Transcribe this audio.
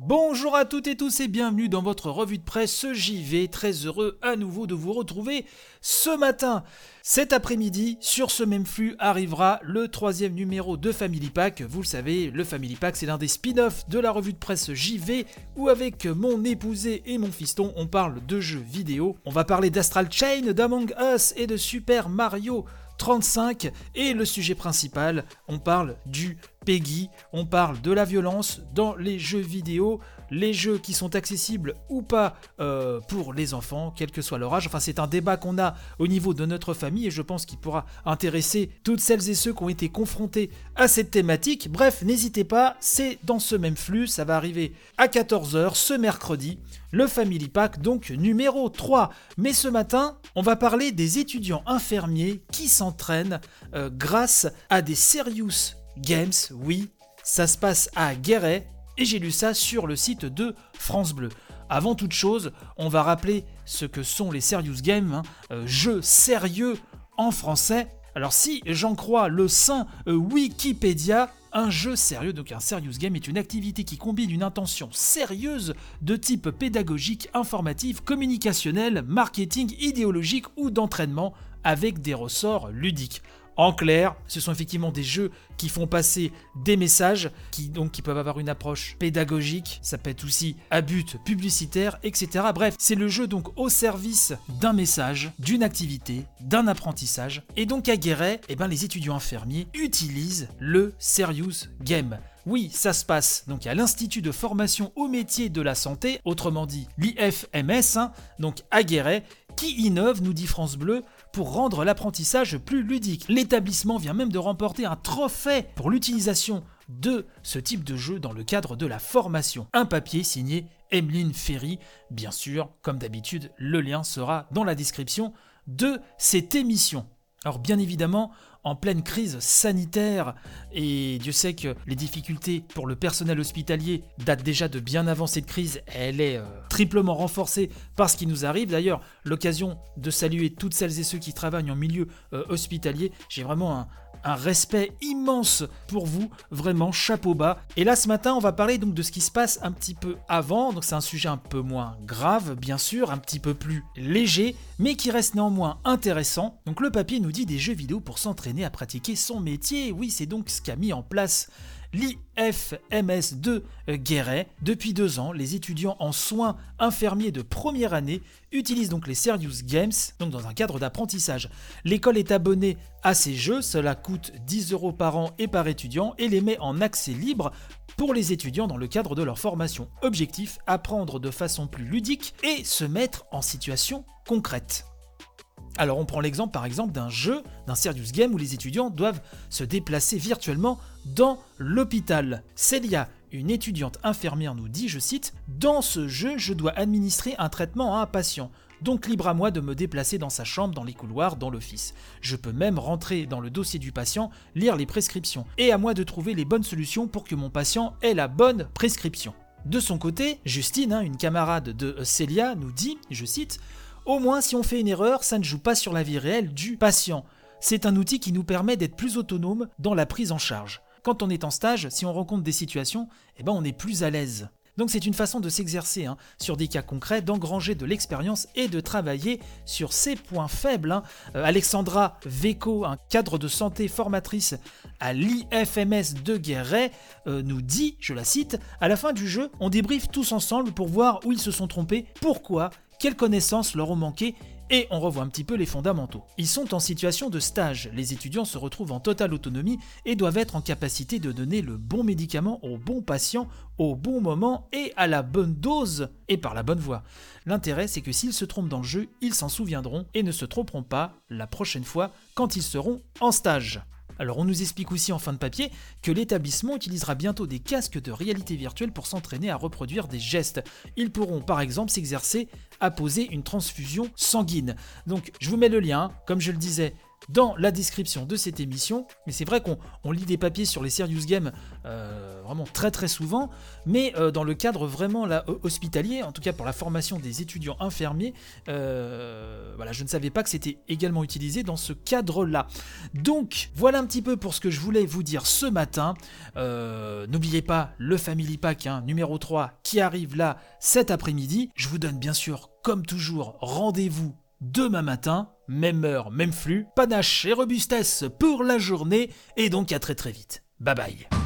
Bonjour à toutes et tous et bienvenue dans votre revue de presse JV. Très heureux à nouveau de vous retrouver ce matin. Cet après-midi, sur ce même flux, arrivera le troisième numéro de Family Pack. Vous le savez, le Family Pack, c'est l'un des spin-offs de la revue de presse JV où avec mon épousé et mon fiston, on parle de jeux vidéo. On va parler d'Astral Chain, d'Among Us et de Super Mario 35 et le sujet principal, on parle du Peggy, on parle de la violence dans les jeux vidéo, les jeux qui sont accessibles ou pas euh, pour les enfants, quel que soit leur âge. Enfin, c'est un débat qu'on a au niveau de notre famille et je pense qu'il pourra intéresser toutes celles et ceux qui ont été confrontés à cette thématique. Bref, n'hésitez pas, c'est dans ce même flux, ça va arriver à 14h ce mercredi, le Family Pack donc numéro 3. Mais ce matin, on va parler des étudiants infirmiers qui s'entraînent euh, grâce à des serious Games, oui, ça se passe à Guéret, et j'ai lu ça sur le site de France Bleu. Avant toute chose, on va rappeler ce que sont les Serious Games, hein, euh, jeux sérieux en français. Alors si j'en crois le saint euh, Wikipédia, un jeu sérieux, donc un serious game, est une activité qui combine une intention sérieuse de type pédagogique, informatif, communicationnel, marketing, idéologique ou d'entraînement avec des ressorts ludiques. En clair, ce sont effectivement des jeux qui font passer des messages, qui peuvent avoir une approche pédagogique, ça peut être aussi à but publicitaire, etc. Bref, c'est le jeu donc au service d'un message, d'une activité, d'un apprentissage. Et donc à Guéret, eh ben, les étudiants infirmiers utilisent le Serious Game. Oui, ça se passe donc à l'Institut de formation au métier de la santé, autrement dit l'IFMS, hein, donc à Guéret, qui innove, nous dit France Bleu, rendre l'apprentissage plus ludique. L'établissement vient même de remporter un trophée pour l'utilisation de ce type de jeu dans le cadre de la formation. Un papier signé Emeline Ferry. Bien sûr, comme d'habitude, le lien sera dans la description de cette émission. Alors bien évidemment, en pleine crise sanitaire, et Dieu sait que les difficultés pour le personnel hospitalier datent déjà de bien avant cette crise, elle est euh, triplement renforcée par ce qui nous arrive. D'ailleurs, l'occasion de saluer toutes celles et ceux qui travaillent en milieu euh, hospitalier, j'ai vraiment un, un respect immense pour vous, vraiment chapeau bas. Et là ce matin on va parler donc de ce qui se passe un petit peu avant, donc c'est un sujet un peu moins grave bien sûr, un petit peu plus léger, mais qui reste néanmoins intéressant. Donc le papier nous dit des jeux vidéo pour s'entraîner à pratiquer son métier, oui c'est donc ce qu'a mis en place l'IFMS2 Guéret. Depuis deux ans, les étudiants en soins infirmiers de première année utilisent donc les Serious Games, donc dans un cadre d'apprentissage. L'école est abonnée à ces jeux, cela coûte 10 euros par an et par étudiant et les met en accès libre pour les étudiants dans le cadre de leur formation. Objectif, apprendre de façon plus ludique et se mettre en situation concrète. Alors on prend l'exemple par exemple d'un jeu, d'un serious game où les étudiants doivent se déplacer virtuellement dans l'hôpital. Célia, une étudiante infirmière, nous dit, je cite, Dans ce jeu, je dois administrer un traitement à un patient. Donc libre à moi de me déplacer dans sa chambre, dans les couloirs, dans l'office. Je peux même rentrer dans le dossier du patient, lire les prescriptions, et à moi de trouver les bonnes solutions pour que mon patient ait la bonne prescription. De son côté, Justine, hein, une camarade de Célia, nous dit, je cite, au moins, si on fait une erreur, ça ne joue pas sur la vie réelle du patient. C'est un outil qui nous permet d'être plus autonome dans la prise en charge. Quand on est en stage, si on rencontre des situations, eh ben on est plus à l'aise. Donc c'est une façon de s'exercer hein, sur des cas concrets, d'engranger de l'expérience et de travailler sur ses points faibles. Hein. Euh, Alexandra Veko, un cadre de santé formatrice à l'IFMS de Guéret, euh, nous dit, je la cite, à la fin du jeu, on débriefe tous ensemble pour voir où ils se sont trompés, pourquoi quelles connaissances leur ont manqué et on revoit un petit peu les fondamentaux. Ils sont en situation de stage, les étudiants se retrouvent en totale autonomie et doivent être en capacité de donner le bon médicament au bon patient au bon moment et à la bonne dose et par la bonne voie. L'intérêt c'est que s'ils se trompent dans le jeu, ils s'en souviendront et ne se tromperont pas la prochaine fois quand ils seront en stage. Alors on nous explique aussi en fin de papier que l'établissement utilisera bientôt des casques de réalité virtuelle pour s'entraîner à reproduire des gestes. Ils pourront par exemple s'exercer à poser une transfusion sanguine. Donc je vous mets le lien, comme je le disais, dans la description de cette émission. Mais c'est vrai qu'on lit des papiers sur les serious games euh, vraiment très très souvent, mais euh, dans le cadre vraiment hospitalier, en tout cas pour la formation des étudiants infirmiers, euh, voilà, je ne savais pas que c'était également utilisé dans ce cadre-là. Donc voilà un petit peu pour ce que je voulais vous dire ce matin. N'oubliez pas le Family Pack hein, numéro 3 qui arrive là cet après-midi. Je vous donne bien sûr, comme toujours, rendez-vous demain matin, même heure, même flux, panache et robustesse pour la journée, et donc à très très vite. Bye bye.